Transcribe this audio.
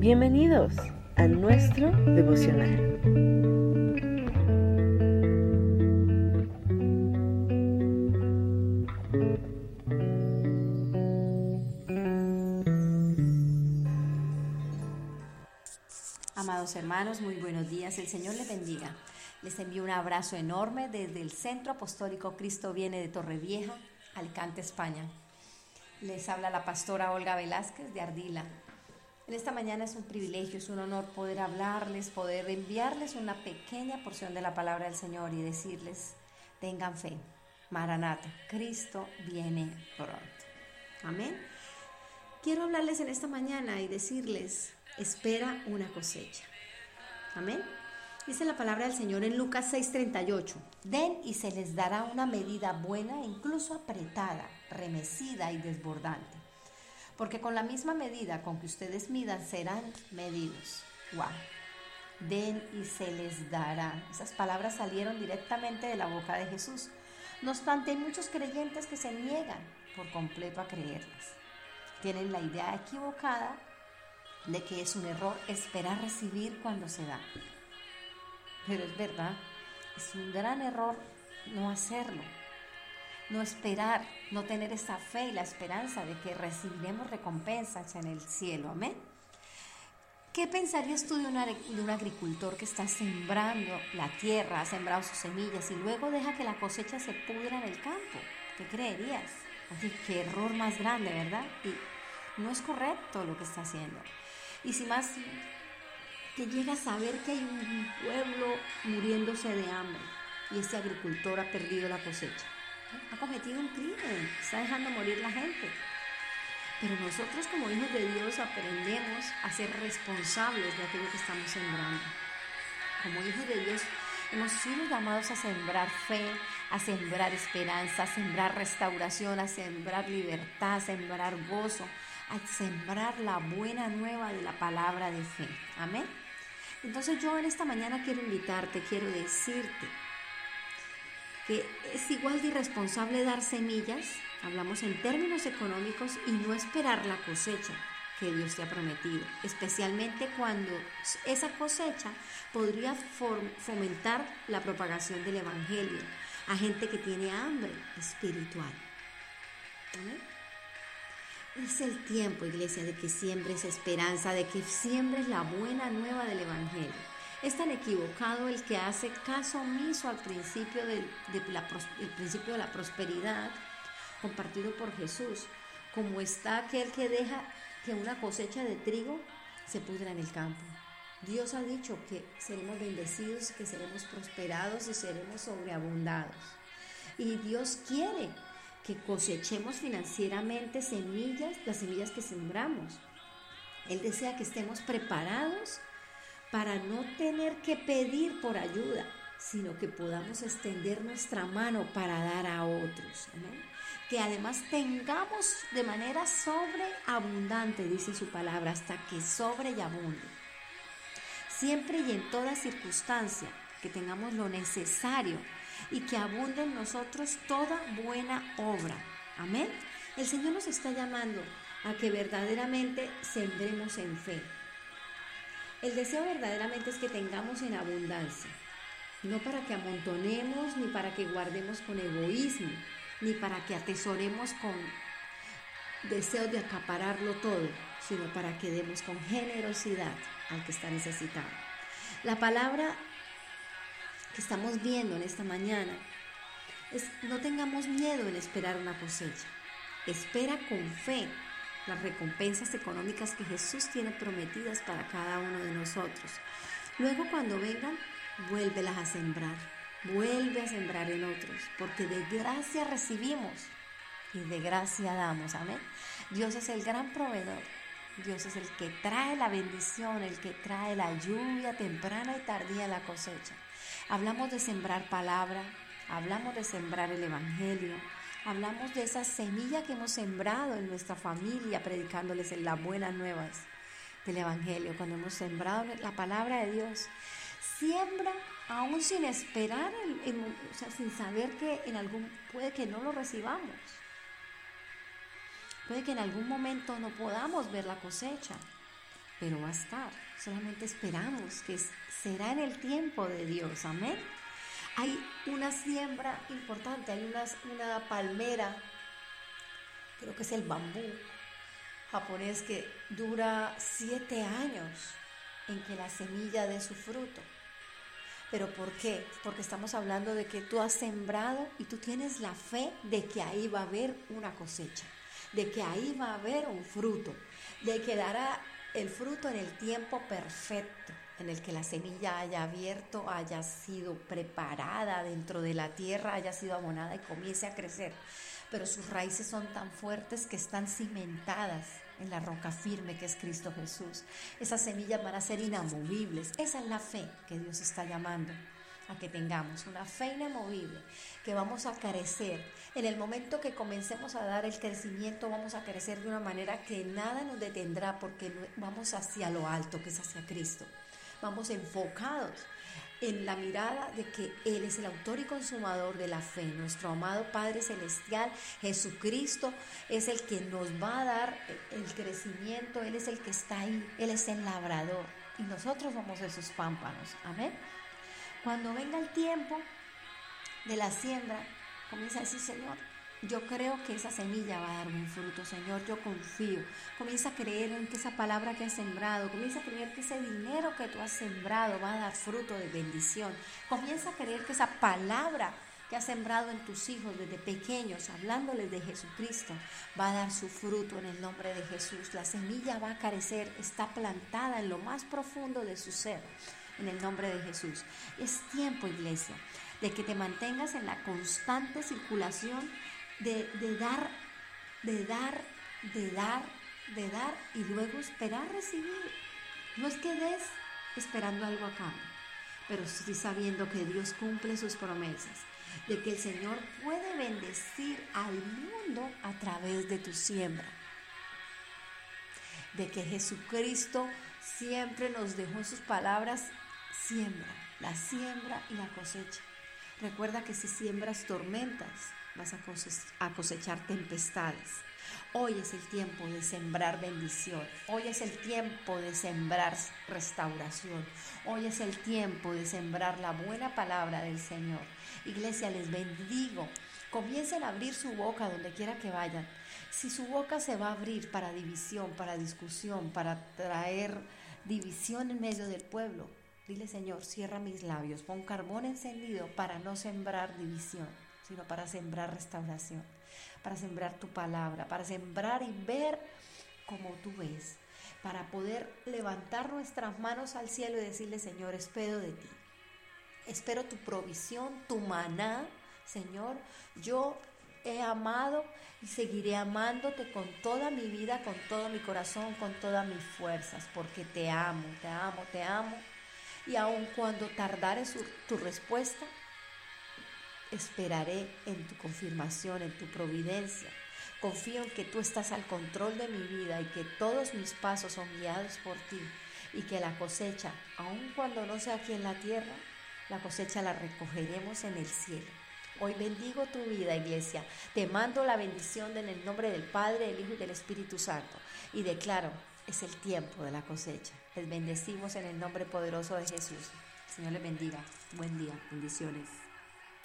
Bienvenidos a nuestro devocional. Amados hermanos, muy buenos días. El Señor les bendiga. Les envío un abrazo enorme desde el Centro Apostólico Cristo Viene de Torrevieja, Alicante, España. Les habla la pastora Olga Velázquez de Ardila. En esta mañana es un privilegio, es un honor poder hablarles, poder enviarles una pequeña porción de la palabra del Señor y decirles, tengan fe, Maranata, Cristo viene pronto. Amén. Quiero hablarles en esta mañana y decirles, espera una cosecha. Amén. Dice la palabra del Señor en Lucas 6:38, den y se les dará una medida buena, incluso apretada, remecida y desbordante. Porque con la misma medida con que ustedes midan serán medidos. Wow. Den y se les dará. Esas palabras salieron directamente de la boca de Jesús. No obstante, hay muchos creyentes que se niegan por completo a creerlas. Tienen la idea equivocada de que es un error esperar recibir cuando se da. Pero es verdad, es un gran error no hacerlo, no esperar, no tener esa fe y la esperanza de que recibiremos recompensas en el cielo. Amén. ¿Qué pensarías tú de, de un agricultor que está sembrando la tierra, ha sembrado sus semillas y luego deja que la cosecha se pudra en el campo? ¿Qué creerías? Así, qué error más grande, ¿verdad? Y no es correcto lo que está haciendo. Y si más que llega a saber que hay un pueblo muriéndose de hambre y ese agricultor ha perdido la cosecha. Cometido un crimen, está dejando morir la gente. Pero nosotros como hijos de Dios aprendemos a ser responsables de aquello que estamos sembrando. Como hijos de Dios hemos sido llamados a sembrar fe, a sembrar esperanza, a sembrar restauración, a sembrar libertad, a sembrar gozo, a sembrar la buena nueva de la palabra de fe. Amén. Entonces yo en esta mañana quiero invitarte, quiero decirte es igual de irresponsable dar semillas, hablamos en términos económicos, y no esperar la cosecha que Dios te ha prometido, especialmente cuando esa cosecha podría fomentar la propagación del Evangelio a gente que tiene hambre espiritual. Es el tiempo, iglesia, de que siembres esperanza, de que siembres la buena nueva del Evangelio. Es tan equivocado el que hace caso omiso al principio de, la, el principio de la prosperidad compartido por Jesús, como está aquel que deja que una cosecha de trigo se pudra en el campo. Dios ha dicho que seremos bendecidos, que seremos prosperados y seremos sobreabundados. Y Dios quiere que cosechemos financieramente semillas, las semillas que sembramos. Él desea que estemos preparados para no tener que pedir por ayuda, sino que podamos extender nuestra mano para dar a otros. Que además tengamos de manera sobreabundante, dice su palabra, hasta que sobre y abunde. Siempre y en toda circunstancia, que tengamos lo necesario y que abunde en nosotros toda buena obra. Amén. El Señor nos está llamando a que verdaderamente sembremos en fe. El deseo verdaderamente es que tengamos en abundancia, no para que amontonemos, ni para que guardemos con egoísmo, ni para que atesoremos con deseos de acapararlo todo, sino para que demos con generosidad al que está necesitado. La palabra que estamos viendo en esta mañana es no tengamos miedo en esperar una cosecha. Espera con fe las recompensas económicas que Jesús tiene prometidas para cada uno de nosotros. Luego cuando vengan, vuélvelas a sembrar. Vuelve a sembrar en otros, porque de gracia recibimos y de gracia damos. Amén. Dios es el gran proveedor. Dios es el que trae la bendición, el que trae la lluvia temprana y tardía en la cosecha. Hablamos de sembrar palabra, hablamos de sembrar el Evangelio, hablamos de esa semilla que hemos sembrado en nuestra familia, predicándoles en las buenas nuevas del Evangelio, cuando hemos sembrado la palabra de Dios. Siembra aún sin esperar, o sea, sin saber que en algún, puede que no lo recibamos. Puede que en algún momento no podamos ver la cosecha. pero va a estar. Solamente esperamos que será en el tiempo de Dios. Amén. Hay una siembra importante, hay una, una palmera, creo que es el bambú japonés que dura siete años en que la semilla dé su fruto. ¿Pero por qué? Porque estamos hablando de que tú has sembrado y tú tienes la fe de que ahí va a haber una cosecha, de que ahí va a haber un fruto, de que dará el fruto en el tiempo perfecto, en el que la semilla haya abierto, haya sido preparada dentro de la tierra, haya sido abonada y comience a crecer. Pero sus raíces son tan fuertes que están cimentadas en la roca firme que es Cristo Jesús. Esas semillas van a ser inamovibles. Esa es la fe que Dios está llamando a que tengamos, una fe inamovible, que vamos a crecer. En el momento que comencemos a dar el crecimiento, vamos a crecer de una manera que nada nos detendrá porque vamos hacia lo alto, que es hacia Cristo. Vamos enfocados en la mirada de que Él es el autor y consumador de la fe. Nuestro amado Padre Celestial, Jesucristo, es el que nos va a dar el crecimiento, Él es el que está ahí, Él es el labrador y nosotros somos esos pámpanos. Amén. Cuando venga el tiempo de la siembra, comienza a decir, Señor, yo creo que esa semilla va a dar un fruto, Señor, yo confío. Comienza a creer en que esa palabra que has sembrado, comienza a creer que ese dinero que tú has sembrado va a dar fruto de bendición. Comienza a creer que esa palabra que has sembrado en tus hijos desde pequeños, hablándoles de Jesucristo, va a dar su fruto en el nombre de Jesús. La semilla va a carecer, está plantada en lo más profundo de su ser, en el nombre de Jesús. Es tiempo, iglesia, de que te mantengas en la constante circulación de, dar, de dar, de dar, de dar y luego esperar recibir. No es que des esperando algo a cambio, pero sí sabiendo que Dios cumple sus promesas, de que el Señor puede bendecir al mundo a través de tu siembra, de que Jesucristo siempre nos dejó sus palabras siembra, la siembra y la cosecha. Recuerda que si siembras tormentas, vas a cosechar tempestades. Hoy es el tiempo de sembrar bendición. Hoy es el tiempo de sembrar restauración. Hoy es el tiempo de sembrar la buena palabra del Señor. Iglesia, les bendigo. Comiencen a abrir su boca donde quiera que vayan. Si su boca se va a abrir para división, para discusión, para traer división en medio del pueblo, dile Señor, cierra mis labios, pon carbón encendido para no sembrar división sino para sembrar restauración, para sembrar tu palabra, para sembrar y ver como tú ves, para poder levantar nuestras manos al cielo y decirle, Señor, espero de ti. Espero tu provisión, tu maná, Señor. Yo he amado y seguiré amándote con toda mi vida, con todo mi corazón, con todas mis fuerzas, porque te amo, te amo, te amo. Y aun cuando tardare tu respuesta, Esperaré en tu confirmación, en tu providencia. Confío en que tú estás al control de mi vida y que todos mis pasos son guiados por ti y que la cosecha, aun cuando no sea aquí en la tierra, la cosecha la recogeremos en el cielo. Hoy bendigo tu vida, iglesia. Te mando la bendición en el nombre del Padre, del Hijo y del Espíritu Santo. Y declaro, es el tiempo de la cosecha. Les bendecimos en el nombre poderoso de Jesús. Señor les bendiga. Buen día. Bendiciones.